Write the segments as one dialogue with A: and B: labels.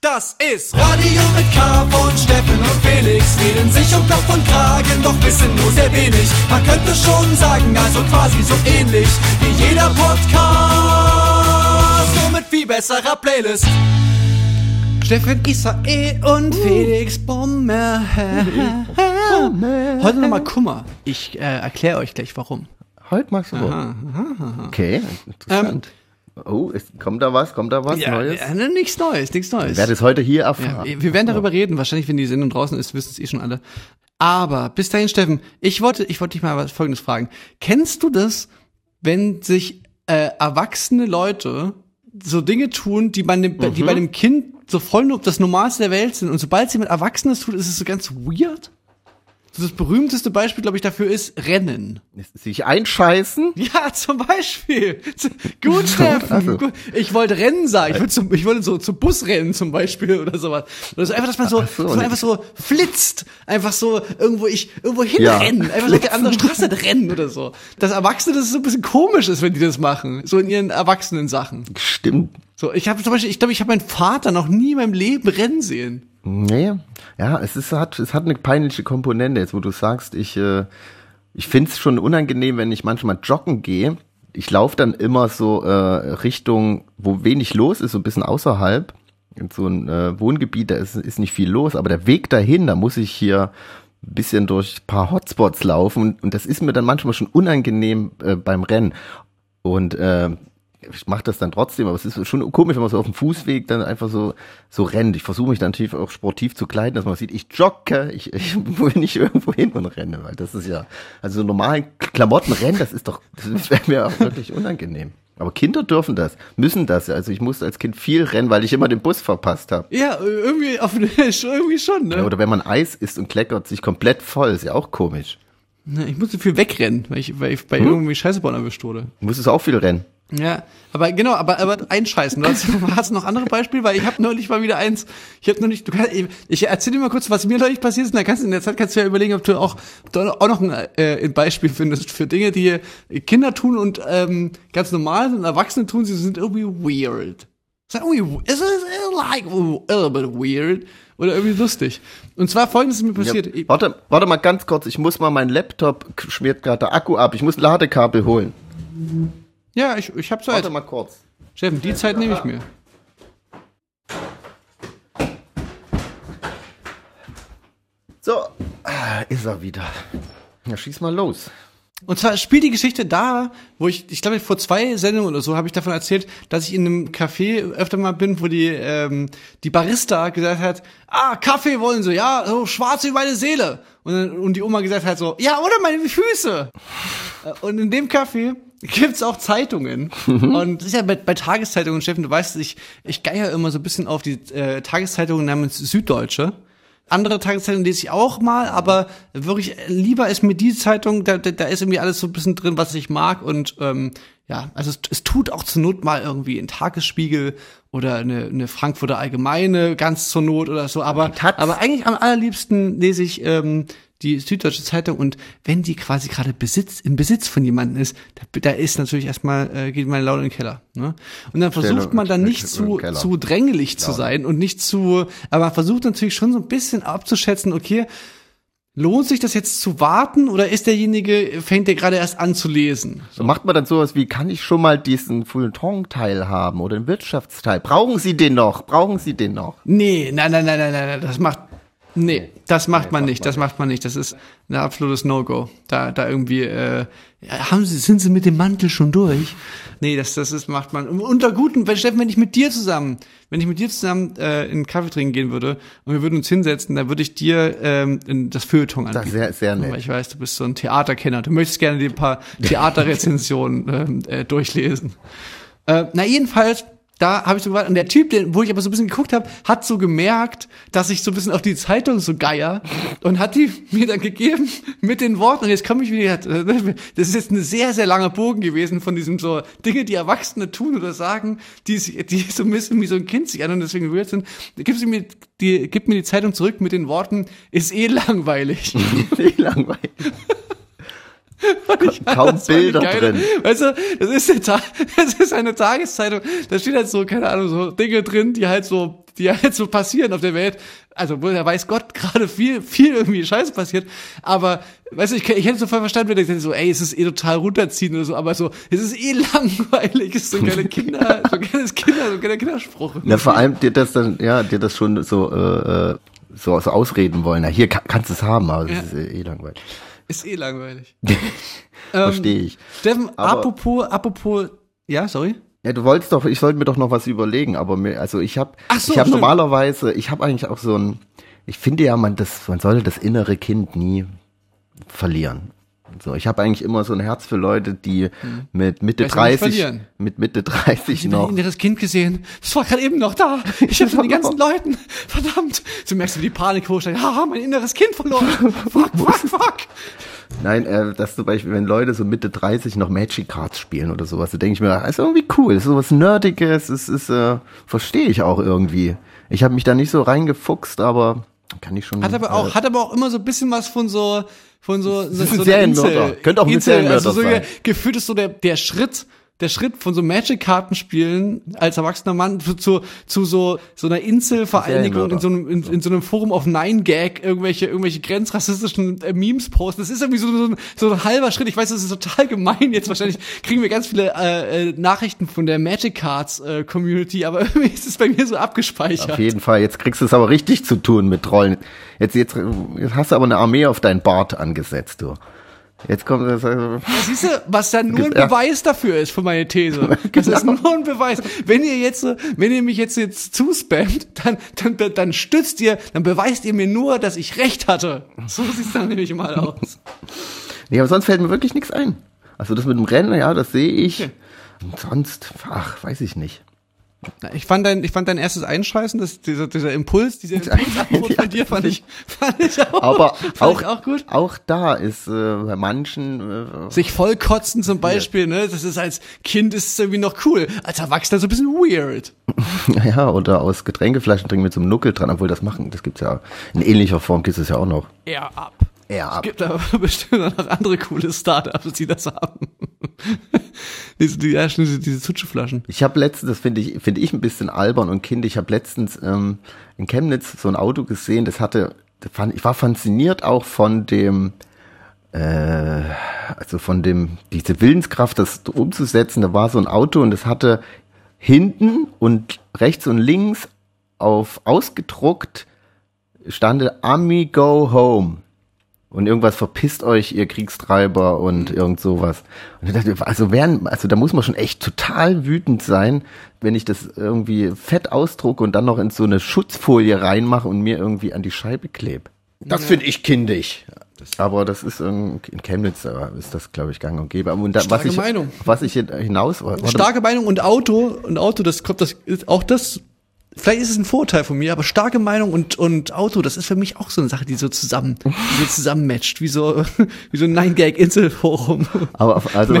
A: Das ist Radio mit K von Steffen und Felix. Reden sich um Kopf und Kragen, doch wissen nur sehr wenig. Man könnte schon sagen, also quasi so ähnlich wie jeder Podcast. Nur mit viel besserer Playlist. Steffen Israel und Felix Bommer. Heute nochmal Kummer. Ich äh, erkläre euch gleich warum.
B: Heute magst du
A: Aha,
B: Okay, interessant. Oh, ist, kommt da was? Kommt da was
A: Ja,
B: Neues?
A: ja, nichts Neues, nichts Neues.
B: Ich werde es heute hier
A: Ja,
B: erfahren.
A: wir werden darüber reden. Wahrscheinlich, wenn die Sendung draußen ist, wissen es eh schon alle. Aber bis dahin, Steffen, ich wollte, ich wollte dich mal was Folgendes fragen. Kennst du das, wenn sich äh, erwachsene Leute so Dinge tun, die bei dem, die bei dem Kind so voll nur das Normalste der Welt sind und sobald sie mit Erwachsenen das tut, ist es so ganz weird? Das berühmteste Beispiel, glaube ich, dafür ist Rennen.
B: Sich einscheißen?
A: Ja, zum Beispiel. Gut, Steffen.
B: also.
A: Ich wollte Rennen sagen. Ich wollte, zum, ich wollte so zu Busrennen zum Beispiel oder sowas. Oder so einfach, dass man so,
B: so,
A: dass man einfach so flitzt. Einfach so irgendwo ich, irgendwo
B: Ja.
A: hinrennen. Einfach so auf die andere Straße rennen oder so. Das Erwachsene, das ist so ein bisschen komisch ist, wenn die das machen. So in ihren erwachsenen Sachen.
B: Stimmt.
A: So, ich habe zum Beispiel, ich glaube, ich habe meinen Vater noch nie in meinem Leben rennen sehen.
B: Nee, ja, es ist, hat, es hat eine peinliche Komponente, jetzt wo du sagst, ich, äh, ich find's schon unangenehm, wenn ich manchmal joggen gehe. Ich laufe dann immer so äh, Richtung, wo wenig los ist, so ein bisschen außerhalb. In so ein äh, Wohngebiet, da ist, ist nicht viel los, aber der Weg dahin, da muss ich hier ein bisschen durch ein paar Hotspots laufen und, und das ist mir dann manchmal schon unangenehm äh, beim Rennen. Und äh, ich mache das dann trotzdem, aber es ist schon komisch, wenn man so auf dem Fußweg dann einfach so so rennt. Ich versuche mich dann natürlich auch sportiv zu kleiden, dass man sieht, ich jogge, ich, ich will nicht irgendwo hin und renne, weil das ist ja, also so normalen Klamotten rennen, das ist doch, das wäre mir auch wirklich unangenehm. Aber Kinder dürfen das, müssen das. Also ich musste als Kind viel rennen, weil ich immer den Bus verpasst habe.
A: Ja, irgendwie, auf, irgendwie schon, ne?
B: Oder wenn man Eis isst und kleckert sich komplett voll, ist ja auch komisch.
A: Ne, Ich musste viel wegrennen, weil ich, weil ich bei irgendwie Scheiße bauen erwischt wurde.
B: Du musstest auch viel rennen.
A: Ja, aber genau, aber, aber einscheißen. Du hast, hast du noch andere Beispiele? Weil ich habe neulich mal wieder eins. Ich habe noch nicht. Du kannst, ich erzähl dir mal kurz, was mir neulich passiert ist. Und dann kannst du in der Zeit kannst du ja überlegen, ob du auch, ob du auch noch ein, äh, ein Beispiel findest für Dinge, die Kinder tun und ähm, ganz normal sind. Erwachsene tun, sie sind irgendwie weird. Ist irgendwie, es ist like a little bit weird oder irgendwie lustig. Und zwar folgendes ist mir passiert.
B: Ja, warte, warte mal ganz kurz, ich muss mal meinen Laptop schmiert gerade der Akku ab. Ich muss Ladekabel holen.
A: Ja, ich, ich habe Zeit.
B: Warte mal kurz.
A: Steffen, die Zeit nehme ich mir.
B: So, ah, ist er wieder. Ja, schieß mal los.
A: Und zwar spielt die Geschichte da, wo ich, ich glaube, vor zwei Sendungen oder so habe ich davon erzählt, dass ich in einem Café öfter mal bin, wo die, ähm, die Barista gesagt hat, ah, Kaffee wollen sie, ja, so schwarz wie meine Seele. Und, dann, und die Oma gesagt hat so, ja, oder meine Füße. Äh, und in dem Café gibt's auch Zeitungen. Und das ist ja bei, bei Tageszeitungen, Steffen, du weißt, ich, ich geier immer so ein bisschen auf die äh, Tageszeitungen namens Süddeutsche. Andere Tageszeitungen lese ich auch mal, aber wirklich lieber ist mir die Zeitung, da, da, da ist irgendwie alles so ein bisschen drin, was ich mag und ähm, ja, also es, es tut auch zur Not mal irgendwie ein Tagesspiegel oder eine, eine Frankfurter Allgemeine ganz zur Not oder so, aber, aber eigentlich am allerliebsten lese ich ähm, die Süddeutsche Zeitung und wenn die quasi gerade Besitz im Besitz von jemandem ist, da, da ist natürlich erstmal äh, geht meine Laune in den Keller. Ne? Und dann versucht
B: Stelle-
A: man dann nicht zu zu drängelig zu sein und nicht zu, aber man versucht natürlich schon so ein bisschen abzuschätzen, okay, lohnt sich das jetzt zu warten oder ist derjenige, fängt der gerade erst an zu lesen?
B: So macht man dann sowas wie, kann ich schon mal diesen Feuilleton-Teil haben oder den Wirtschaftsteil? Brauchen Sie den noch? Brauchen Sie den noch?
A: Nee, nein, nein, nein, nein, nein, nein, das macht, nee, das macht man nicht, das macht man nicht, das ist ein absolutes No-Go. Da, da irgendwie, äh, haben Sie, sind Sie mit dem Mantel schon durch? Nee, das, das ist, macht man, unter guten, wenn, Steffen, wenn ich mit dir zusammen, wenn ich mit dir zusammen äh, in einen Kaffee trinken gehen würde und wir würden uns hinsetzen, dann würde ich dir ähm, das Feuilleton anbieten.
B: Das sehr, sehr
A: Weil
B: nett.
A: ich weiß, du bist so ein Theaterkenner. Du möchtest gerne die paar Theaterrezensionen ähm, äh, durchlesen. Äh, na jedenfalls, da habe ich so gewartet. Und der Typ, den, wo ich aber so ein bisschen geguckt habe, hat so gemerkt, dass ich so ein bisschen auf die Zeitung so geier und hat die mir dann gegeben mit den Worten. Und jetzt komme ich wieder. Das ist jetzt ein sehr, sehr langer Bogen gewesen von diesem so Dinge, die Erwachsene tun oder sagen, die, die so ein bisschen wie so ein Kind sich an und deswegen weird sind. Gib, sie mir, die, gib mir die Zeitung zurück mit den Worten, ist eh langweilig.
B: Wie langweilig.
A: Ich
B: Kaum Bilder
A: geil.
B: drin.
A: Weißt du, das ist, eine Ta das ist eine Tageszeitung, da steht halt so, keine Ahnung, so Dinge drin, die halt so die ja jetzt so passieren auf der Welt. Also, wo ja weiß Gott gerade viel, viel irgendwie Scheiße passiert. Aber, weißt du, ich, ich hätte so voll verstanden, wenn ich denke so, ey, es ist eh total runterziehen oder so, aber so, es ist eh langweilig, es ist so ein kleiner Kinder, so ein kleines Kinder, so ein kleiner Kinderspruch.
B: Ja, vor allem dir das dann, ja, dir das schon so, äh, äh so, so ausreden wollen. Na, hier kann, kannst du es haben, aber ja. das ist eh langweilig.
A: Ist eh langweilig.
B: Verstehe ich.
A: Steffen, aber, apropos, apropos, ja, sorry.
B: Ja, du wolltest doch, ich sollte mir doch noch was überlegen, aber mir, also ich habe,
A: so,
B: ich habe normalerweise, ich habe eigentlich auch so ein, ich finde ja, man das, man sollte das innere Kind nie verlieren. So, ich habe eigentlich immer so ein Herz für Leute, die hm. mit Mitte weißt 30, mit Mitte 30 ich noch.
A: Ich habe inneres Kind gesehen. Das war gerade eben noch da. Ich habe von den ganzen Leuten, verdammt. So merkst du die Panik hochsteigen. Haha, mein inneres Kind verloren. fuck, fuck, fuck.
B: Nein, äh, dass zum Beispiel, wenn Leute so Mitte 30 noch Magic Cards spielen oder sowas, da denke ich mir, das ist irgendwie cool, das ist sowas Nerdiges, es ist, äh, verstehe ich auch irgendwie. Ich habe mich da nicht so reingefuchst, aber kann ich schon.
A: Hat aber auch, äh, hat aber auch immer so ein bisschen was von so, von so,
B: so, so Insel. Könnte auch ein
A: Insel, also so sein. gefühlt ist so der, der Schritt der Schritt von so Magic-Kartenspielen als erwachsener Mann zu, zu, zu so, so einer Inselvereinigung in so einem, in, in so einem Forum auf Nine Gag irgendwelche, irgendwelche grenzrassistischen äh, Memes posten. Das ist irgendwie so, so, ein, so ein halber Schritt. Ich weiß, das ist total gemein jetzt. Wahrscheinlich kriegen wir ganz viele äh, äh, Nachrichten von der Magic Cards äh, Community, aber irgendwie ist es bei mir so abgespeichert.
B: Auf jeden Fall. Jetzt kriegst du es aber richtig zu tun mit Trollen. Jetzt, jetzt, jetzt hast du aber eine Armee auf deinen Bart angesetzt, du. Jetzt kommt das. Also
A: Siehst du, was dann nur ein Beweis dafür ist für meine These. Das genau. ist nur ein Beweis. Wenn ihr jetzt, wenn ihr mich jetzt jetzt zuspammt, dann, dann, dann stützt ihr, dann beweist ihr mir nur, dass ich recht hatte. So sieht's dann nämlich mal aus.
B: Nee, aber sonst fällt mir wirklich nichts ein. Also das mit dem Rennen, ja, das sehe ich. Okay. Und sonst, ach, weiß ich nicht.
A: Ich fand dein, ich fand dein erstes Einscheißen, das, dieser, dieser Impuls, diese Impulsantwort von dir fand ich, fand ich auch,
B: Aber auch, auch gut. Auch da ist äh, bei manchen
A: äh, sich vollkotzen zum Beispiel, ja. ne, das ist als Kind ist es irgendwie noch cool, als Erwachsener so ein bisschen weird.
B: ja, oder aus Getränkeflaschen trinken mit so einem Nuckel dran, obwohl das machen, das gibt's ja in ähnlicher Form gibt's es ja auch noch.
A: Eher ab.
B: Eher ab.
A: Es gibt aber bestimmt noch andere coole Startups, die das haben. Diese, die, ja, diese, diese Zutscheflaschen.
B: Ich habe letztens, das finde ich, finde ich ein bisschen albern und kindisch, ich habe letztens ähm, in Chemnitz so ein Auto gesehen, das hatte, das fand, ich war fasziniert auch von dem, äh, also von dem, diese Willenskraft, das umzusetzen, da war so ein Auto und das hatte hinten und rechts und links auf ausgedruckt stande Amigo Home und irgendwas verpisst euch, ihr Kriegstreiber und irgend sowas. Und ich dachte, also wären, also da muss man schon echt total wütend sein, wenn ich das irgendwie fett ausdrucke und dann noch in so eine Schutzfolie reinmache und mir irgendwie an die Scheibe klebe. Das finde ich kindisch. Aber das ist in, in Chemnitz ist das, glaube ich, gang und gäbe. Und da,
A: Starke
B: was ich,
A: Meinung.
B: Was ich hinaus
A: warte, Starke Meinung und Auto und Auto, das kommt, das ist auch das vielleicht ist es ein Vorteil von mir, aber starke Meinung und, und Auto, das ist für mich auch so eine Sache, die so zusammen, die so zusammenmatcht, wie so, wie so ein Nine-Gag-Inselforum.
B: Aber also,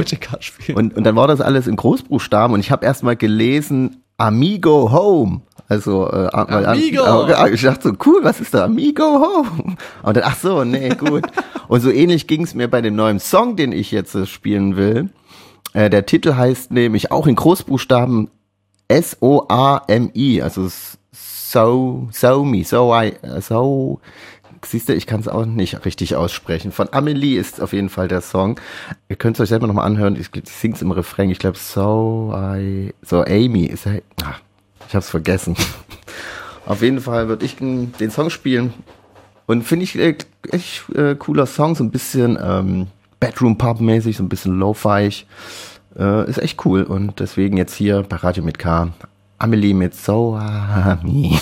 B: und, und dann war das alles in Großbuchstaben und ich habe erst mal gelesen, Amigo Home. Also, äh,
A: Amigo.
B: Äh, ich dachte so, cool, was ist da? Amigo Home. Und dann, ach so, nee, gut. und so ähnlich ging es mir bei dem neuen Song, den ich jetzt äh, spielen will. Äh, der Titel heißt nämlich auch in Großbuchstaben S-O-A-M-I, also So, So Me, So I, So, siehst du, ich kann es auch nicht richtig aussprechen. Von Amelie ist auf jeden Fall der Song. Ihr könnt es euch selber nochmal anhören, ich, ich sing's im Refrain, ich glaube So I, So Amy, ist er, ach, ich hab's vergessen. auf jeden Fall würde ich den Song spielen und finde ich äh, echt äh, cooler Song, so ein bisschen ähm, Bedroom-Pub-mäßig, so ein bisschen lo-fi. Äh, ist echt cool und deswegen jetzt hier bei Radio mit K. Amelie mit Soami.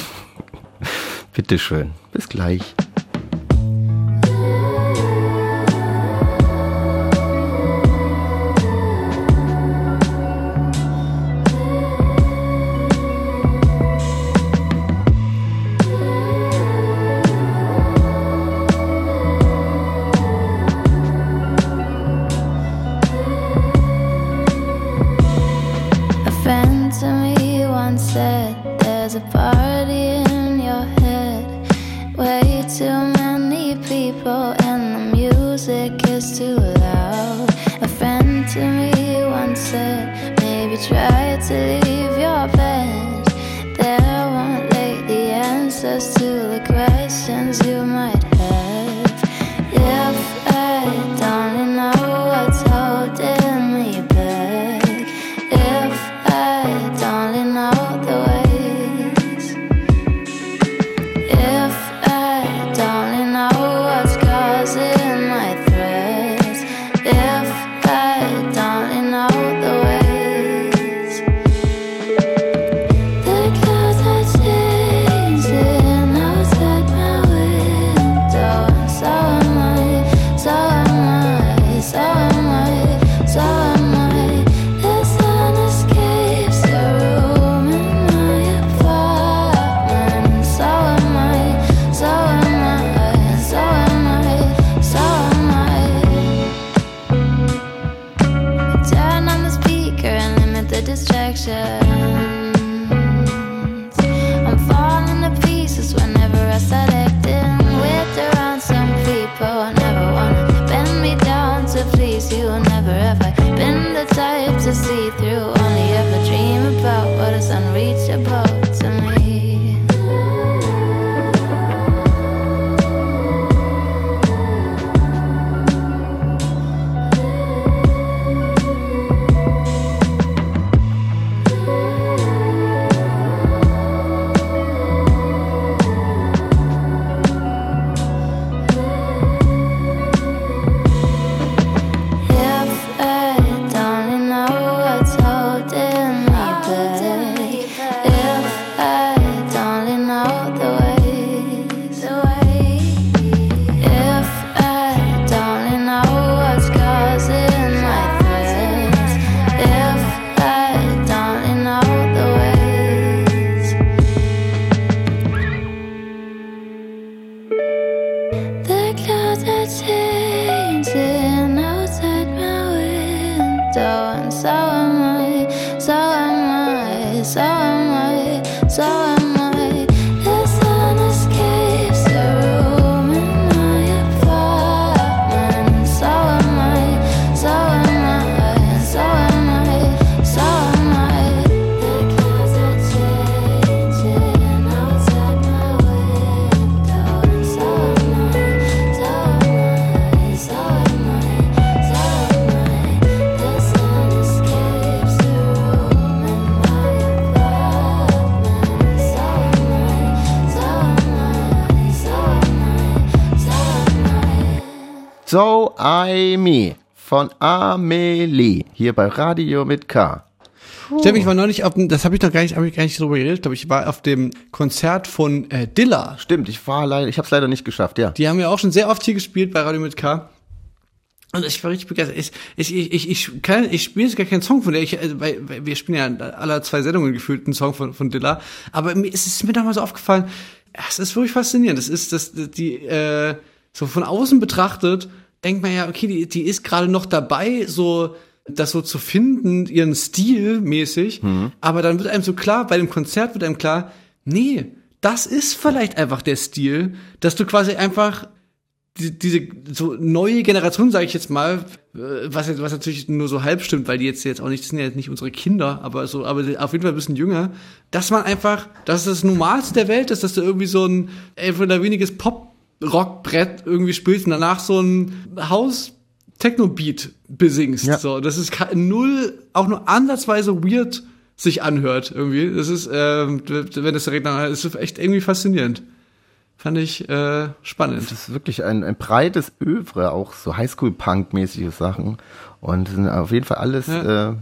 B: Bitteschön. Bis gleich.
C: I Me
B: von Amelie hier bei Radio mit K.
A: Steff, ich war neulich auf dem, das habe ich noch gar nicht, habe ich gar nicht drüber geredet, aber ich war auf dem Konzert von äh, Dilla.
B: Stimmt, ich war leider, ich habe es leider nicht geschafft, ja.
A: Die haben ja auch schon sehr oft hier gespielt bei Radio mit K. Und ich war richtig begeistert. Ich, ich, ich, ich, ich, kann, ich spiele jetzt gar keinen Song von der. Ich, also, weil, weil wir spielen ja aller zwei Sendungen gefühlt einen Song von, von Dilla. Aber mir, es ist mir damals so aufgefallen, es ist wirklich faszinierend. Das ist, das, die, äh, so von außen betrachtet, denkt man ja, okay, die, die ist gerade noch dabei, so das so zu finden, ihren Stil mäßig. Aber dann wird einem so klar, bei dem Konzert wird einem klar, nee, das ist vielleicht einfach der Stil, dass du quasi einfach die, diese so neue Generation, sage ich jetzt mal, äh, was jetzt was natürlich nur so halb stimmt, weil die jetzt jetzt auch nicht das sind ja jetzt nicht unsere Kinder, aber so aber auf jeden Fall ein bisschen jünger, dass man einfach, dass es das Normalste der Welt ist, dass du irgendwie so ein entweder weniges Pop Rockbrett irgendwie spielst und danach so ein Haus Techno Beat besingst,
B: Ja.
A: so, das ist null auch nur ansatzweise weird sich anhört irgendwie. Das ist ähm, wenn das der Redner ist, ist echt irgendwie faszinierend. Fand ich äh, spannend.
B: Es ist wirklich ein, ein breites Övre, auch so Highschool-Punk-mäßige Sachen. Und sind auf jeden Fall alles
A: Ja.
B: äh,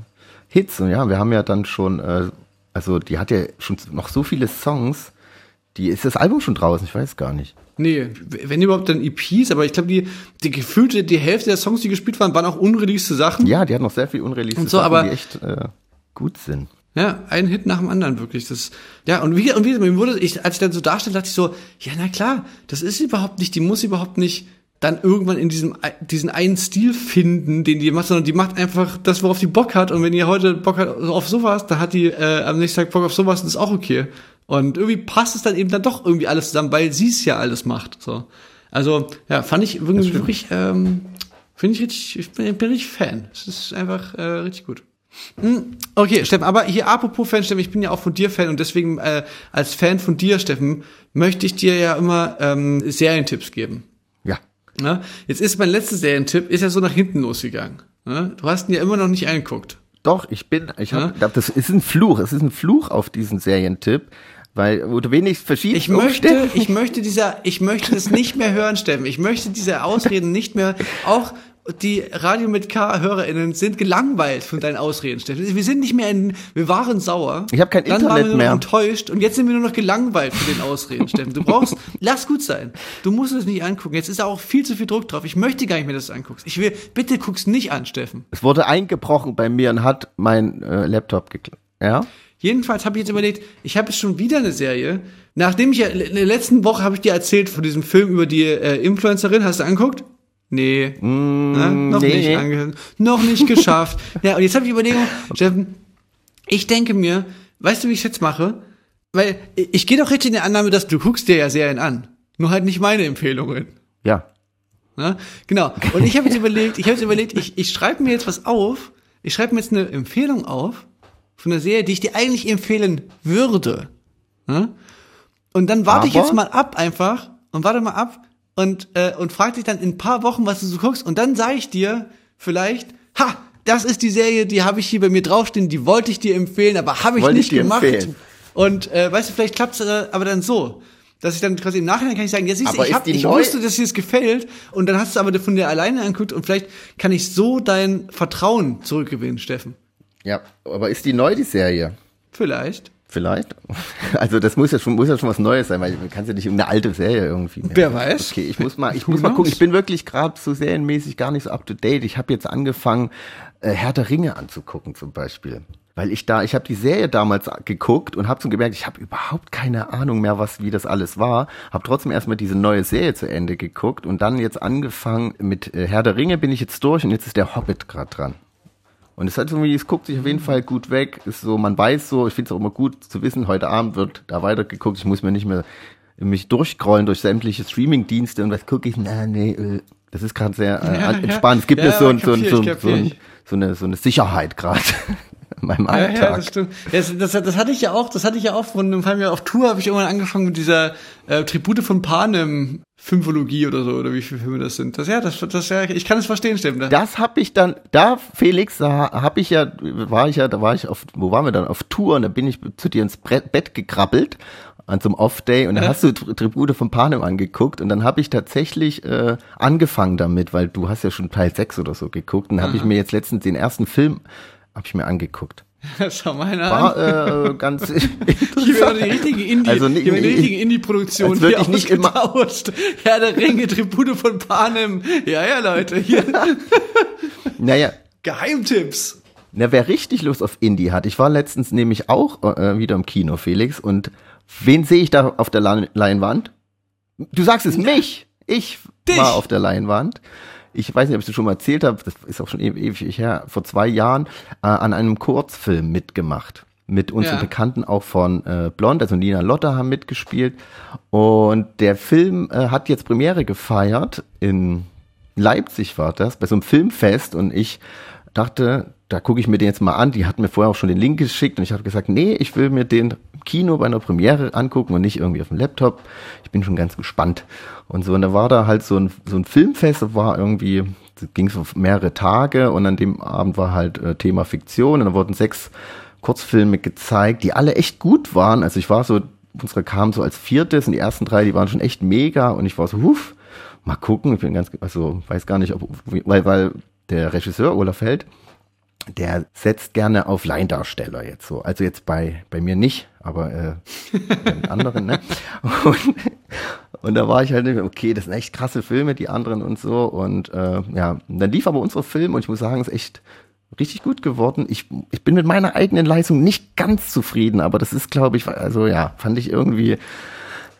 B: Hits. Und ja, wir haben ja dann schon, äh, also die hat ja schon noch so viele Songs. Die ist das Album schon draußen, ich weiß gar nicht.
A: Nee, wenn überhaupt dann EPs, aber ich glaube, die, die gefühlte, die Hälfte der Songs, die gespielt waren, waren auch unreleaste Sachen.
B: Ja, die hat noch sehr viel unreleased
A: so,
B: Sachen,
A: aber-
B: die echt äh, gut sind.
A: Ja, ein Hit nach dem anderen, wirklich. Das, ja, und wie, und wie, mir wurde, ich, als ich dann so darstelle, dachte ich so, ja, na klar, das ist überhaupt nicht, die muss überhaupt nicht dann irgendwann in diesem, diesen einen Stil finden, den die macht, sondern die macht einfach das, worauf die Bock hat. Und wenn ihr heute Bock hat auf sowas, dann hat die äh, am nächsten Tag Bock auf sowas und ist auch okay. Und irgendwie passt es dann eben dann doch irgendwie alles zusammen, weil sie es ja alles macht. So. Also, ja, fand ich wirklich, wirklich ähm, finde ich richtig, ich bin, bin richtig Fan. Es ist einfach äh, richtig gut. Okay, Steffen, aber hier apropos Fan, Steffen, ich bin ja auch von dir Fan und deswegen äh, als Fan von dir, Steffen, möchte ich dir ja immer ähm, Serientipps geben.
B: Ja.
A: Ne? Jetzt ist mein letzter Serientipp, ist ja so nach hinten losgegangen. Ne? Du hast ihn ja immer noch nicht angeguckt.
B: Doch, ich bin, ich hab, das ist ein Fluch, es ist ein Fluch auf diesen Serientipp, weil wo du wenigstens verschieden
A: Ich möchte, ich möchte dieser, ich möchte das nicht mehr hören, Steffen. Ich möchte diese Ausreden nicht mehr, auch die Radio mit K-HörerInnen sind gelangweilt von deinen Ausreden, Steffen. Wir sind nicht mehr in, wir waren sauer.
B: Ich hab kein
A: dann
B: Internet
A: waren wir nur
B: mehr.
A: enttäuscht und jetzt sind wir nur noch gelangweilt von den Ausreden, Steffen. Du brauchst, lass gut sein. Du musst es nicht angucken. Jetzt ist auch viel zu viel Druck drauf. Ich möchte gar nicht mehr, dass du es anguckst. Ich will, bitte guck's nicht an, Steffen.
B: Es wurde eingebrochen bei mir und hat mein äh, Laptop geklappt. Ja?
A: Jedenfalls habe ich jetzt überlegt, ich habe jetzt schon wieder eine Serie. Nachdem ich ja, in der letzten Woche habe ich dir erzählt von diesem Film über die äh, Influencerin. Hast du angeguckt? Nee. Na, noch
B: nee.
A: nicht angehört. Noch nicht geschafft. ja, und jetzt habe ich überlegt, Steffen, ich denke mir, weißt du, wie ich jetzt mache? Weil ich, gehe doch richtig in der Annahme, dass du guckst dir ja Serien an. Nur halt nicht meine Empfehlungen.
B: Ja.
A: Ne? Genau. Und ich habe jetzt überlegt, ich habe jetzt überlegt, ich, ich schreibe mir jetzt was auf. Ich schreibe mir jetzt eine Empfehlung auf von einer Serie, die ich dir eigentlich empfehlen würde. Ne? Und dann warte ich
B: Aber-
A: jetzt mal ab einfach und warte mal ab und äh, und frag dich dann in ein paar Wochen, was du so guckst und dann sage ich dir vielleicht, ha, das ist die Serie, die habe ich hier bei mir draufstehen, die wollte ich dir empfehlen, aber habe ich
B: Wollte ich
A: nicht
B: dir
A: gemacht.
B: empfehlen.
A: Und äh, weißt du, vielleicht klappt es äh, aber dann so, dass ich dann quasi im Nachhinein kann ich sagen, ja, siehst du, ich, hab, ich wusste, dass dir das gefällt und dann hast du aber von dir alleine angeguckt und vielleicht kann ich so dein Vertrauen zurückgewinnen, Steffen.
B: Ja. Aber ist die neu, die Serie?
A: Vielleicht.
B: Vielleicht. Also das muss ja schon, muss ja schon was Neues sein, weil du kannst ja nicht irgendeine alte Serie irgendwie. Mehr.
A: Wer weiß.
B: Okay, ich muss mal, ich muss mal gucken. Ich bin wirklich gerade so serienmäßig gar nicht so up to date. Ich habe jetzt angefangen, äh, Herr der Ringe anzugucken zum Beispiel. Weil ich da, ich habe die Serie damals geguckt und habe so gemerkt, ich habe überhaupt keine Ahnung mehr, was wie das alles war. Habe trotzdem erstmal diese neue Serie zu Ende geguckt und dann jetzt angefangen mit äh, Herr der Ringe bin ich jetzt durch und jetzt ist der Hobbit gerade dran. Und es hat so wie, es guckt sich auf jeden Fall gut weg. Ist so, man weiß so, ich finde es auch immer gut zu wissen, heute Abend wird da weitergeguckt. Ich muss mir nicht mehr mich durchscrollen durch sämtliche Streaming-Dienste und was gucke ich, na, nee, äh, das ist gerade sehr äh,
A: Ja,
B: entspannt. Es gibt
A: ja.
B: mir so,
A: Ja,
B: so, so, so, eine so eine Sicherheit gerade in meinem
A: Ja, ja,
B: Alltag.
A: das stimmt. Das, das, das hatte ich ja auch, das hatte ich ja auch von, vor allem ja auf Tour habe ich irgendwann angefangen mit dieser äh, Tribute von Panem Fünfologie oder so, oder wie viele Filme das sind. Das ja, das, das ja, ich kann es verstehen, Steffen. Da-
B: Das habe ich dann, da Felix, da habe ich ja, war ich ja, da war ich auf, wo waren wir dann? Auf Tour und da bin ich zu dir ins Bett gekrabbelt an so einem Off-Day und dann
A: Ja.
B: hast du Tri- Tribute von Panem angeguckt und dann habe ich tatsächlich äh, angefangen damit, weil du hast ja schon Teil 6 oder so geguckt und dann habe ich mir jetzt letztens den ersten Film habe ich mir angeguckt.
A: Schau mal an.
B: War äh, ganz
A: Hier wäre die richtige Indie,
B: Also nicht-
A: hier wäre die richtige Indie-Produktion hier
B: ich nicht immer-.
A: Herr der Ringe, Tribute von Panem. Ja, ja, Leute, hier.
B: Naja,
A: Geheimtipps.
B: Na, wer richtig Lust auf Indie hat, ich war letztens nämlich auch äh, wieder im Kino, Felix, und wen sehe ich da auf der Lein- Leinwand? Du sagst es, mich! Ich
A: Dich.
B: war auf der Leinwand. Ich weiß nicht, ob ich das schon mal erzählt habe, das ist auch schon e- ewig her, vor zwei Jahren äh, an einem Kurzfilm mitgemacht. Mit unseren
A: Ja.
B: Bekannten auch von äh, Blond, also Nina Lotta haben mitgespielt. Und der Film äh, hat jetzt Premiere gefeiert in Leipzig war das, bei so einem Filmfest und ich dachte, da gucke ich mir den jetzt mal an. Die hat mir vorher auch schon den Link geschickt und ich habe gesagt, nee, ich will mir den Kino bei einer Premiere angucken und nicht irgendwie auf dem Laptop. Ich bin schon ganz gespannt. Und so, und da war da halt so ein, so ein Filmfest, das war irgendwie, ging so mehrere Tage und an dem Abend war halt äh, Thema Fiktion und da wurden sechs Kurzfilme gezeigt, die alle echt gut waren. Also ich war so, unsere kam so als viertes und die ersten drei, die waren schon echt mega und ich war so, huf, mal gucken, ich bin ganz, also weiß gar nicht, ob, weil, weil der Regisseur Olaf Held, der setzt gerne auf Laiendarsteller jetzt so. Also jetzt bei, bei mir nicht, aber äh, bei anderen, ne? Und, und da war ich halt, okay, das sind echt krasse Filme, die anderen und so. Und äh, ja, und dann lief aber unsere Film und ich muss sagen, es ist echt richtig gut geworden. Ich, ich bin mit meiner eigenen Leistung nicht ganz zufrieden, aber das ist, glaube ich, also ja, fand ich irgendwie,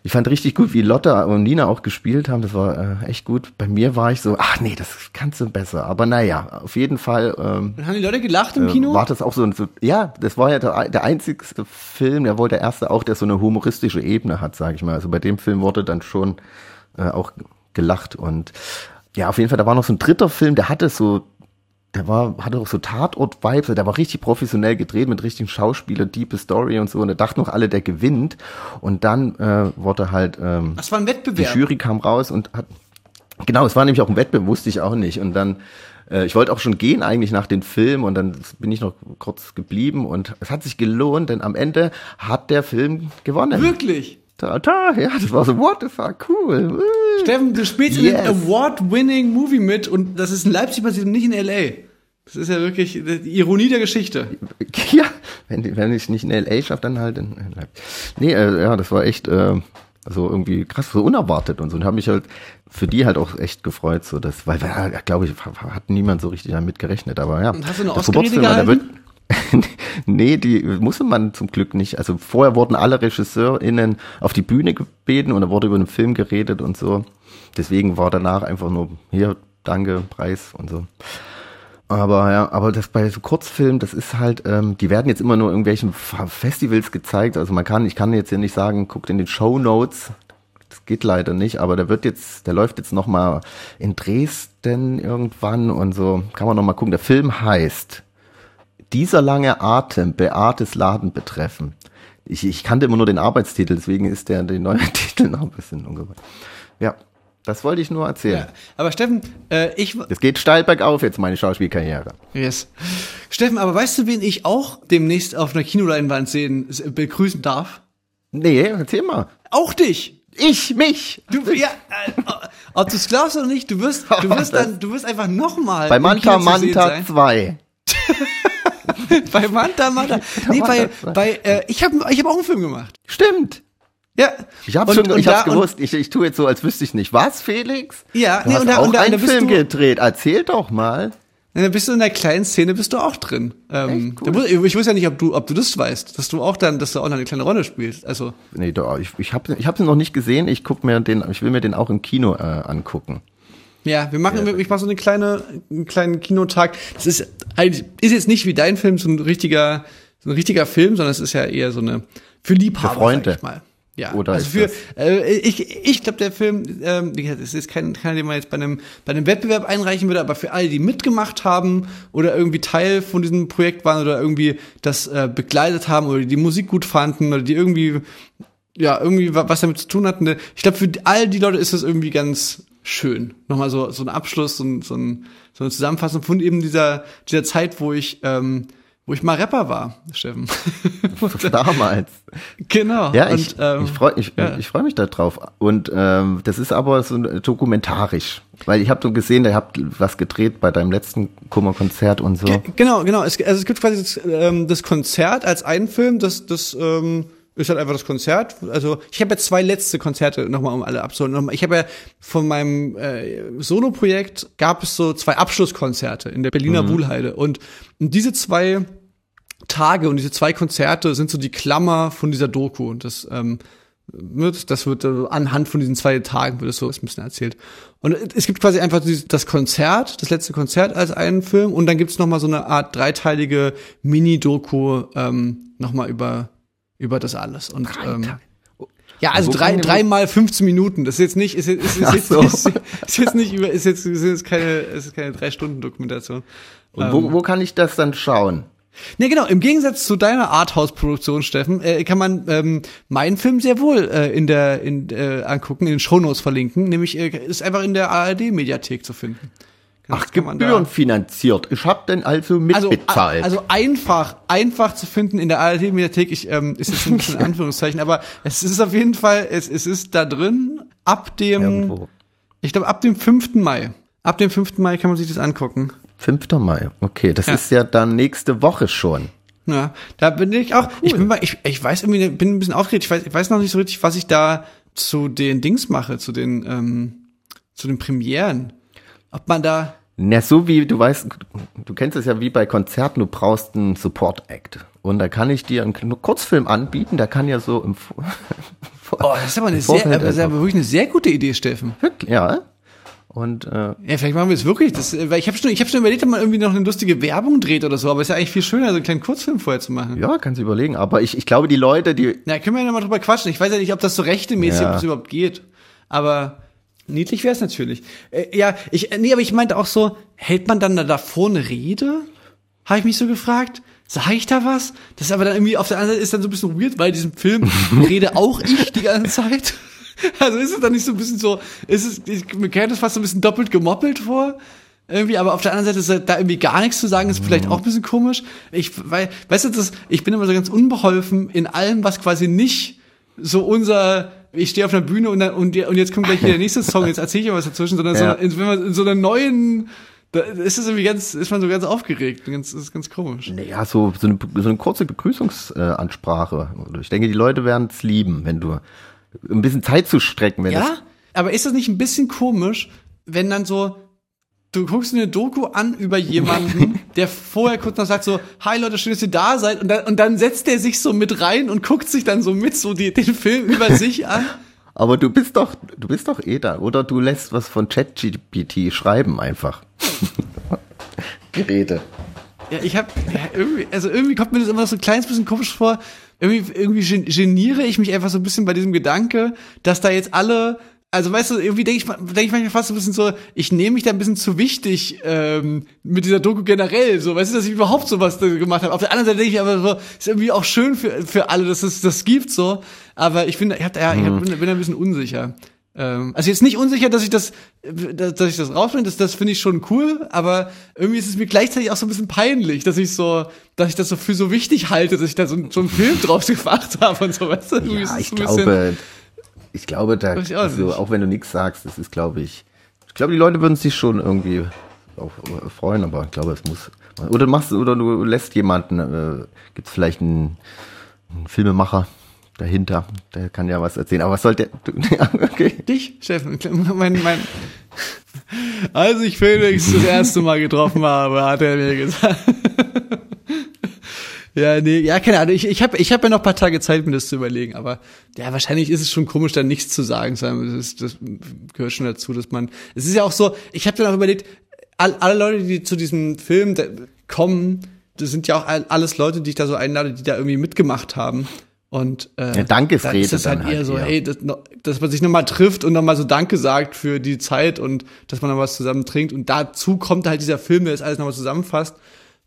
B: ich fand richtig gut, wie Lotta und Nina auch gespielt haben. Das war äh, echt gut. Bei mir war ich so, ach nee, das kannst du besser. Aber naja, auf jeden Fall ähm,
A: Dann haben die Leute gelacht im
B: äh,
A: Kino?
B: war das auch so ein, so, ja, das war ja der, der einzigste Film, der wohl der erste auch, der so eine humoristische Ebene hat, sage ich mal. Also bei dem Film wurde dann schon äh, auch gelacht und ja, auf jeden Fall, da war noch so ein dritter Film, der hatte so der war, hatte auch so Tatort-Vibes, der war richtig professionell gedreht mit richtigen Schauspieler, deepe Story und so. Und da dachten noch alle, der gewinnt. Und dann äh, wurde halt ähm,
A: Das war ein
B: die
A: Wettbewerb.
B: Jury kam raus und hat genau, es war nämlich auch ein Wettbewerb, wusste ich auch nicht. Und dann äh, ich wollte auch schon gehen eigentlich nach dem Film und dann bin ich noch kurz geblieben und es hat sich gelohnt, denn am Ende hat der Film gewonnen.
A: Wirklich.
B: Ta, ta, ja, das war so, what the fuck, cool. Äh.
A: Steffen, du spielst in
B: Yes.
A: einem Award-winning Movie mit und das ist in Leipzig passiert und nicht in L.A. Das ist ja wirklich die Ironie der Geschichte.
B: Ja, wenn, wenn ich nicht in L.A. schaffe, dann halt in, in Leipzig. Nee, äh, ja, das war echt äh, so irgendwie krass, so unerwartet und so. Und habe mich halt für die halt auch echt gefreut, so das, weil, weil glaube ich, hat niemand so richtig damit gerechnet. Aber ja.
A: Und hast du eine Oscar-Rede gehalten?
B: nee, die musste man zum Glück nicht. Also vorher wurden alle RegisseurInnen auf die Bühne gebeten und da wurde über den Film geredet und so. Deswegen war danach einfach nur hier, danke, Preis und so. Aber ja, aber das bei so Kurzfilmen, das ist halt, ähm, die werden jetzt immer nur irgendwelchen Festivals gezeigt. Also man kann, ich kann jetzt hier nicht sagen, guckt in den Show Notes. Das geht leider nicht, aber der wird jetzt, der läuft jetzt noch mal in Dresden irgendwann und so. Kann man noch mal gucken. Der Film heißt Dieser lange Atem, Beates Laden betreffen. Ich, ich kannte immer nur den Arbeitstitel, deswegen ist der, der neue Titel noch ein bisschen ungewohnt. Ja, das wollte ich nur erzählen.
A: Ja. Aber Steffen, äh, ich,
B: Es geht steil bergauf jetzt, meine Schauspielkarriere.
A: yes. Steffen, aber weißt du, wen ich auch demnächst auf einer Kinoleinwand sehen, begrüßen darf?
B: Nee, erzähl mal.
A: Auch dich.
B: Ich, mich.
A: Du, ja, äh, ob du es glaubst oder nicht, du wirst, du
B: Oh,
A: wirst dann, du wirst einfach nochmal
B: Bei Manta Manta 2.
A: Bei Manta Manta. Nee, bei, bei, äh, ich habe, ich habe auch einen Film gemacht.
B: Stimmt.
A: Ja.
B: Ich hab's
A: Und-
B: schon,
A: und
B: ich hab's
A: da- und-
B: gewusst. Ich, ich tue jetzt so, als wüsste ich nicht. Was, Felix?
A: Ja,
B: du
A: nee,
B: hast
A: und da-
B: auch
A: und da-
B: einen
A: da bist
B: Film
A: du-
B: gedreht. Erzähl doch mal.
A: Dann bist du in der kleinen Szene, bist du auch drin. Ähm, da wus- ich wusste ja nicht, ob du, ob du das weißt, dass du auch dann, dass du auch noch eine kleine Rolle spielst. Also,
B: Nee, doch, ich, ich habe ich hab's noch nicht gesehen. Ich guck mir den, ich will mir den auch im Kino äh, angucken.
A: Ja, wir machen, ich mache so eine kleine, einen kleinen Kinotag. Das ist, eigentlich- ist jetzt nicht wie dein Film so ein richtiger, so ein richtiger Film, sondern es ist ja eher so eine, für Liebhaber,
B: Für Freunde.
A: mal. Ja,
B: Oder
A: also für, äh, ich, ich glaube, der Film, ähm, wie gesagt, es ist kein, keiner, den man jetzt bei einem, bei einem Wettbewerb einreichen würde, aber für alle, die mitgemacht haben oder irgendwie Teil von diesem Projekt waren oder irgendwie das äh, begleitet haben oder die Musik gut fanden oder die irgendwie, ja, irgendwie wa- was damit zu tun hatten. ne, Ich glaube, für all die Leute ist das irgendwie ganz schön. Nochmal so, so ein Abschluss, so, ein, so, ein, so eine Zusammenfassung von eben dieser, dieser Zeit, wo ich, ähm, wo ich mal Rapper war, Steffen.
B: Damals.
A: genau.
B: Ja,
A: Und,
B: ich,
A: ähm,
B: ich freue ich,
A: ja.
B: ich freu mich da drauf. Und ähm, das ist aber so dokumentarisch. Weil ich habe so gesehen, ihr habt was gedreht bei deinem letzten Kummerkonzert und so.
A: Ge- Genau, genau. Es, also es gibt quasi das, ähm, das Konzert als einen Film, das, das ähm, ist halt einfach das Konzert. Also ich habe ja zwei letzte Konzerte nochmal, um alle abzuholen. Nochmal- Ich habe ja von meinem äh, Solo-Projekt gab es so zwei Abschlusskonzerte in der Berliner Wuhlheide. Und, und diese zwei Tage und diese zwei Konzerte sind so die Klammer von dieser Doku. Und das ähm, wird, das wird äh, anhand von diesen zwei Tagen wird es so ein bisschen erzählt. Und es gibt quasi einfach das Konzert, das letzte Konzert als einen Film und dann gibt's noch mal so eine Art dreiteilige Mini-Doku ähm, noch mal über über das alles. Und ähm, ja, also
B: wo
A: drei,
B: ich-
A: drei mal 15 Minuten. Das ist jetzt nicht, ist, jetzt- ist, ist, jetzt,
B: so.
A: ist, ist jetzt nicht über, ist jetzt, ist jetzt keine, ist jetzt keine drei Stunden Dokumentation.
B: Und wo, wo kann ich das dann schauen?
A: Ne, genau. Im Gegensatz zu deiner Arthouse-Produktion, Steffen, äh, kann man ähm, meinen Film sehr wohl äh, in der in, äh, angucken, in den Shownotes verlinken. Nämlich äh, ist einfach in der ARD-Mediathek zu finden.
B: Ach, gebührenfinanziert. Ich hab denn also
A: Also,
B: mitbezahlt.
A: a- also einfach, einfach zu finden in der ARD-Mediathek. Ich ähm, ist jetzt ein bisschen Anführungszeichen, aber es ist auf jeden Fall, es, es ist da drin ab dem,
B: Irgendwo.
A: ich glaube ab dem 5. Mai. Ab dem 5. Mai kann man sich das angucken.
B: 5. Mai. Okay, das
A: Ja.
B: ist ja dann nächste Woche schon.
A: Ja, da bin ich auch. Ich bin mal, ich, ich weiß irgendwie, bin ein bisschen aufgeregt. Ich weiß, ich weiß noch nicht so richtig, was ich da zu den Dings mache, zu den, ähm, zu den Premieren. Ob man da,
B: Na, so wie, du weißt, du kennst es ja wie bei Konzerten, du brauchst einen Support-Act. Und da kann ich dir einen Kurzfilm anbieten, der kann ja so im, Vor-
A: oh, das ist aber eine sehr,
B: Vorfeld
A: das ist aber wirklich eine sehr gute Idee, Steffen.
B: Wirklich, ja. Und äh,
A: Ja, vielleicht machen wir es wirklich. Das, äh, weil ich habe schon, ich habe schon überlegt, ob man irgendwie noch eine lustige Werbung dreht oder so. Aber es ist ja eigentlich viel schöner, so einen kleinen Kurzfilm vorher zu machen.
B: ja, kannst du überlegen. Aber ich, ich glaube, die Leute, die
A: Na, können wir ja noch mal drüber quatschen. Ich weiß ja nicht, ob das so rechtemäßig,
B: Ja.
A: ob das überhaupt geht. Aber Niedlich wäre es natürlich. Äh, ja, ich, äh, nee, aber ich meinte auch so, hält man dann da davor eine Rede? Habe ich mich so gefragt. Sag ich da was? Das ist aber dann irgendwie auf der anderen Seite ist dann so ein bisschen weird, weil in diesem Film rede auch ich die ganze Zeit. Also ist es dann nicht so ein bisschen so, ist es, ich, mir käme das fast so ein bisschen doppelt gemoppelt vor. Irgendwie, aber auf der anderen Seite ist da irgendwie gar nichts zu sagen, ist vielleicht auch ein bisschen komisch. Ich, weil, weißt du, das, ich bin immer so ganz unbeholfen in allem, was quasi nicht so unser, ich stehe auf einer Bühne und, dann, und, und jetzt kommt gleich wieder der nächste Song, jetzt erzähle ich ja was dazwischen, sondern
B: Ja.
A: so, in, wenn man in so einer neuen, da ist es irgendwie ganz, ist man so ganz aufgeregt, ganz, ist ganz komisch.
B: Naja, so, so, eine, so eine kurze Begrüßungsansprache. Ich denke, die Leute werden es lieben, wenn du ein bisschen Zeit zu strecken, wenn
A: Ja, aber ist das nicht ein bisschen komisch, wenn dann so, du guckst dir eine Doku an über jemanden, der vorher kurz noch sagt so, hi Leute, schön, dass ihr da seid, und dann, und dann setzt er sich so mit rein und guckt sich dann so mit so die, den Film über sich an.
B: Aber du bist doch, du bist doch eh da, oder du lässt was von ChatGPT schreiben einfach. Geräte.
A: Ja, ich hab, ja, irgendwie, also irgendwie kommt mir das immer so ein kleines bisschen komisch vor. Irgendwie, irgendwie gen- geniere ich mich einfach so ein bisschen bei diesem Gedanke, dass da jetzt alle, also weißt du, irgendwie denke ich, denk ich manchmal fast so ein bisschen so, ich nehme mich da ein bisschen zu wichtig ähm, mit dieser Doku generell, so, weißt du, dass ich überhaupt sowas da gemacht habe. Auf der anderen Seite denke ich aber so, ist irgendwie auch schön für, für alle, dass es das gibt, so. Aber ich finde, ich, hab, ja, ich hab, bin, bin ein bisschen unsicher. Ähm, also jetzt nicht unsicher, dass ich das, dass, dass ich das rausbringe, das, das finde ich schon cool, aber irgendwie ist es mir gleichzeitig auch so ein bisschen peinlich, dass ich so, dass ich das so für so wichtig halte, dass ich da so, so einen Film draus gemacht habe und so, weißt du?
B: Ja, ich glaube, ich glaube, da,
A: ich auch
B: also, auch wenn du nichts sagst, das ist, glaube ich, ich glaube, die Leute würden sich schon irgendwie auch äh, freuen, aber ich glaube, es muss, oder du machst, oder du lässt jemanden, äh, gibt es vielleicht einen, einen Filmemacher dahinter, der kann ja was erzählen, aber was soll der, du, ja, okay.
A: Dich, Steffen, mein, mein, als ich Felix das erste Mal getroffen habe, hat er mir gesagt. Ja, nee, ja, keine Ahnung. Ich, ich habe ich hab ja noch ein paar Tage Zeit, mir das zu überlegen, aber ja, wahrscheinlich ist es schon komisch, dann nichts zu sagen. Das, ist, das gehört schon dazu, dass man. Es ist ja auch so, ich habe dann auch überlegt, all, alle Leute, die zu diesem Film kommen, das sind ja auch all, alles Leute, die ich da so einlade, die da irgendwie mitgemacht haben. Und äh,
B: Ja, Dankesrede
A: dann ist das halt
B: dann
A: eher
B: halt
A: so,
B: eher.
A: hey, das, dass man sich nochmal trifft und nochmal so Danke sagt für die Zeit und dass man noch was zusammen trinkt. Und dazu kommt halt dieser Film, der das alles nochmal zusammenfasst.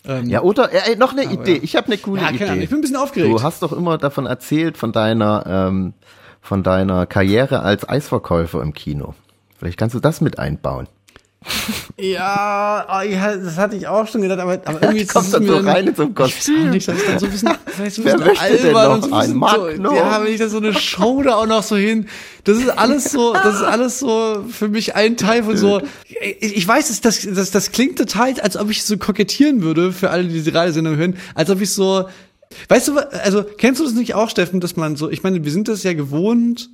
B: Ja, oder, äh, noch eine Idee,
A: ja.
B: ich habe eine coole
A: Ja, keine
B: Idee.
A: Ahnung, ich bin ein bisschen aufgeregt.
B: Du hast doch immer davon erzählt, von deiner, ähm, von deiner Karriere als Eisverkäufer im Kino. Vielleicht kannst du das mit einbauen.
A: Ja, oh, ja, das hatte ich auch schon gedacht, aber, aber irgendwie ist
B: Kommt
A: es
B: dann
A: mir
B: so rein Kostüm.
A: nicht, das ist dann so ein bisschen, so
B: Wer möchte denn noch
A: und so ein
B: Magnum?
A: so, ja, wenn ich da so eine Show da auch noch so hin, das ist alles so, das ist alles so für mich ein Teil von so, ich, ich weiß, das, das, das, das klingt total, als ob ich so kokettieren würde, für alle, die die Radiosendung hören, als ob ich so, weißt du, also, kennst du das nicht auch, Steffen, dass man so, ich meine, wir sind das ja gewohnt,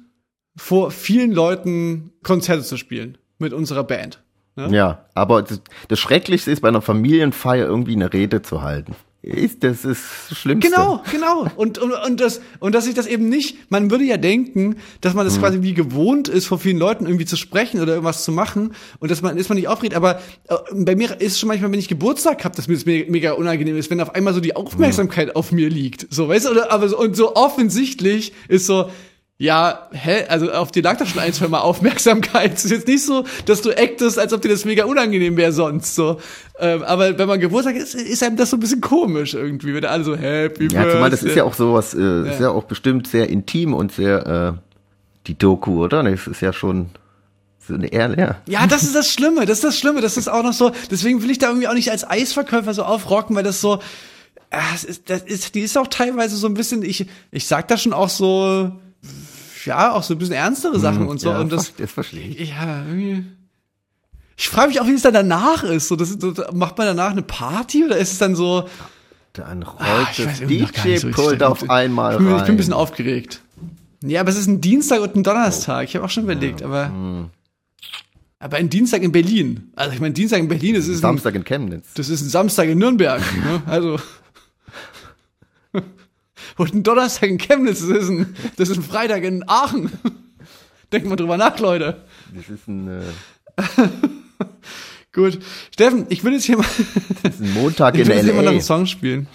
A: vor vielen Leuten Konzerte zu spielen, mit unserer Band. Ne?
B: Ja, aber das, das Schrecklichste ist, bei einer Familienfeier irgendwie eine Rede zu halten. Ist, das ist das Schlimmste.
A: Genau, genau. Und, und, und, das, und dass ich das eben nicht, man würde ja denken, dass man das quasi wie gewohnt ist, vor vielen Leuten irgendwie zu sprechen oder irgendwas zu machen und dass man, ist man nicht aufregt, aber äh, bei mir ist es schon manchmal, wenn ich Geburtstag habe, dass mir das me- mega unangenehm ist, wenn auf einmal so die Aufmerksamkeit auf mir liegt. So, weißt du, oder, aber so, und so offensichtlich ist so, ja, hä, also auf dir lag doch schon ein, zwei Mal Aufmerksamkeit. Es ist jetzt nicht so, dass du actest, als ob dir das mega unangenehm wäre sonst, so. Ähm, aber wenn man Geburtstag ist, ist einem das so ein bisschen komisch irgendwie, wenn alle so happy
B: Ja, zumal das ist ja auch sowas, äh, ist ja auch bestimmt sehr intim und sehr, äh, die Doku, oder? Das ist ja schon so eine eher, ja.
A: Ja, das ist das Schlimme, das ist das Schlimme, das ist auch noch so, deswegen will ich da irgendwie auch nicht als Eisverkäufer so aufrocken, weil das so, äh, es ist, das ist, die ist auch teilweise so ein bisschen, ich, ich sag da schon auch so, ja, auch so ein bisschen ernstere Sachen und so,
B: ja,
A: und das,
B: das verstehe ich.
A: ja, irgendwie. Ich frage mich auch, wie es dann danach ist. So, das, so, macht man danach eine Party oder ist es dann so?
B: Dann rollt
A: Ah, ich weiß
B: das
A: so
B: DJ-Pult
A: richtig.
B: auf einmal
A: Ich bin,
B: rein.
A: ich bin ein bisschen aufgeregt. Ja, aber es ist ein Dienstag und ein Donnerstag. Ich habe auch schon überlegt, aber aber ein Dienstag in Berlin. Also ich meine, Dienstag in Berlin, das ist ein,
B: Samstag in Chemnitz.
A: das ist ein Samstag in Nürnberg. ne? Also und ein Donnerstag in Chemnitz, das ist ein, das ist ein Freitag in Aachen. Denkt mal drüber nach, Leute.
B: Das ist ein, äh,
A: Gut. Steffen, ich will jetzt hier mal,
B: das ist ein Montag
A: ich
B: in
A: will jetzt hier mal noch
B: L.A.
A: einen Song spielen.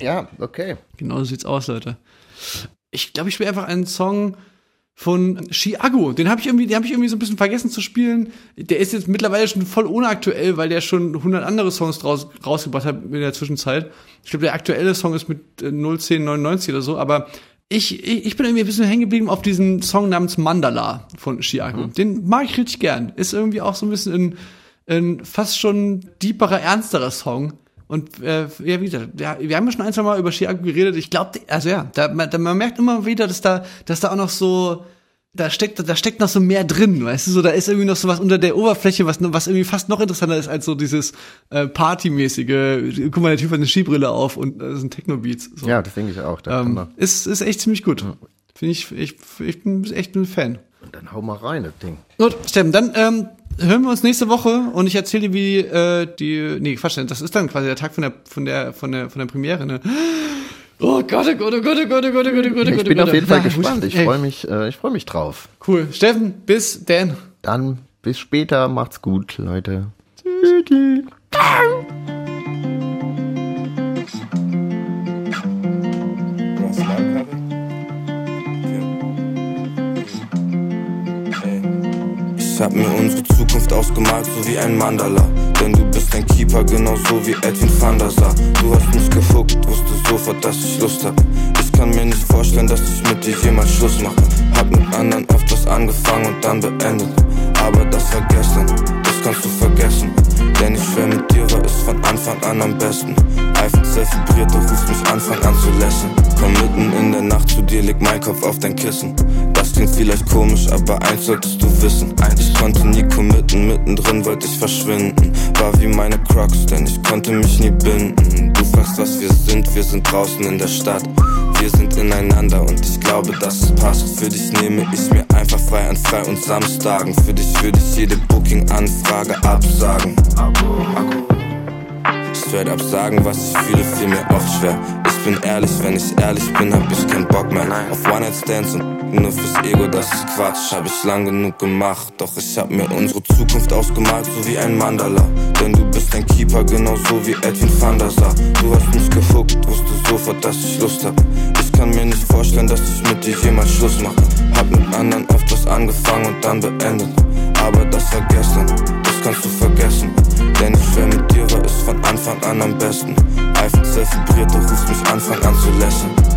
B: Ja, okay.
A: Genau so sieht's aus, Leute. Ich glaube, ich spiele einfach einen Song, von Chiago. Den habe ich irgendwie, den habe ich irgendwie so ein bisschen vergessen zu spielen. Der ist jetzt mittlerweile schon voll unaktuell, weil der schon 100 andere Songs draus, rausgebracht hat in der Zwischenzeit. Ich glaube, der aktuelle Song ist mit äh, 01099 oder so, aber ich, ich, ich bin irgendwie ein bisschen hängen geblieben auf diesen Song namens Mandala von Chiago. Den mag ich richtig gern. Ist irgendwie auch so ein bisschen ein, ein fast schon deeperer, ernsterer Song. Und äh, ja, wie gesagt, ja, wir haben ja schon ein, zwei Mal über Chiago geredet. Ich glaube, also ja, da, man, da, man merkt immer wieder, dass da, dass da auch noch so, da steckt, da steckt noch so mehr drin, weißt du, so, da ist irgendwie noch so was unter der Oberfläche, was, was irgendwie fast noch interessanter ist als so dieses äh, Partymäßige. Guck mal, der Typ hat eine Skibrille auf und äh, das sind Techno-Beats. So.
B: Ja, das denke ich auch.
A: Ähm, ist, ist echt ziemlich gut. Finde ich, ich, ich bin echt ein Fan.
B: Und dann hau mal rein, das Ding.
A: Gut, Steffen, dann ähm, hören wir uns nächste Woche und ich erzähle dir, wie äh, die. Nee, Quatsch, das ist dann quasi der Tag von der von der von der von der Premiere, ne? Oh Gott, oh Gott, oh Gott, oh Gott, oh Gott, oh Gott, oh Gott, oh
B: Ich
A: Gott,
B: bin
A: oh
B: auf
A: Gott.
B: jeden Fall
A: Na,
B: gespannt. Ich freue mich, äh, ich freue mich drauf.
A: Cool. Steffen, bis dann.
B: Dann bis später, macht's gut, Leute.
D: Was hab mir unsere Zukunft ausgemalt, so wie ein Mandala. Denn du bist ein Keeper, genauso wie Edwin van der Sar. Du hast mich gehuckt, wusste sofort, dass ich Lust hab. Ich kann mir nicht vorstellen, dass ich mit dir jemals Schluss mache. Hab mit anderen oft was angefangen und dann beendet. Aber das war gestern, das kannst du vergessen. Denn ich schwör, mit dir war es von Anfang an am besten. 12 vibriert, du rufst mich Anfang an zu lächeln. Komm mitten in der Nacht zu dir, leg mein Kopf auf dein Kissen. Das klingt vielleicht komisch, aber eins solltest du wissen. Ich konnte nie committen, mittendrin wollte ich verschwinden. War wie meine Crocs, denn ich konnte mich nie binden. Du fragst, was wir sind, wir sind draußen in der Stadt. Wir sind ineinander und ich glaube, dass es passt. Für dich nehme ich mir einfach frei an Frei- und Samstagen. Für dich würde ich jede Booking-Anfrage absagen. Straight up sagen, was ich fühle, fiel mir oft schwer. Bin ehrlich, wenn ich ehrlich bin, hab ich keinen Bock mehr. Auf One-Night-Stands und nur fürs Ego, das ist Quatsch. Hab ich lang genug gemacht, doch ich hab mir unsere Zukunft ausgemalt, so wie ein Mandala. Denn du bist ein Keeper, genauso wie Edwin van der Sar. Du hast mich gehuckt, wusste sofort, dass ich Lust hab. Ich kann mir nicht vorstellen, dass ich mit dir jemals Schluss mache. Hab mit anderen oft was angefangen und dann beendet. Aber das war gestern, kannst du vergessen. Denn ich schwör, mit dir war es von Anfang an am besten. 12 vibriert, du rufst mich Anfang an zu lächeln.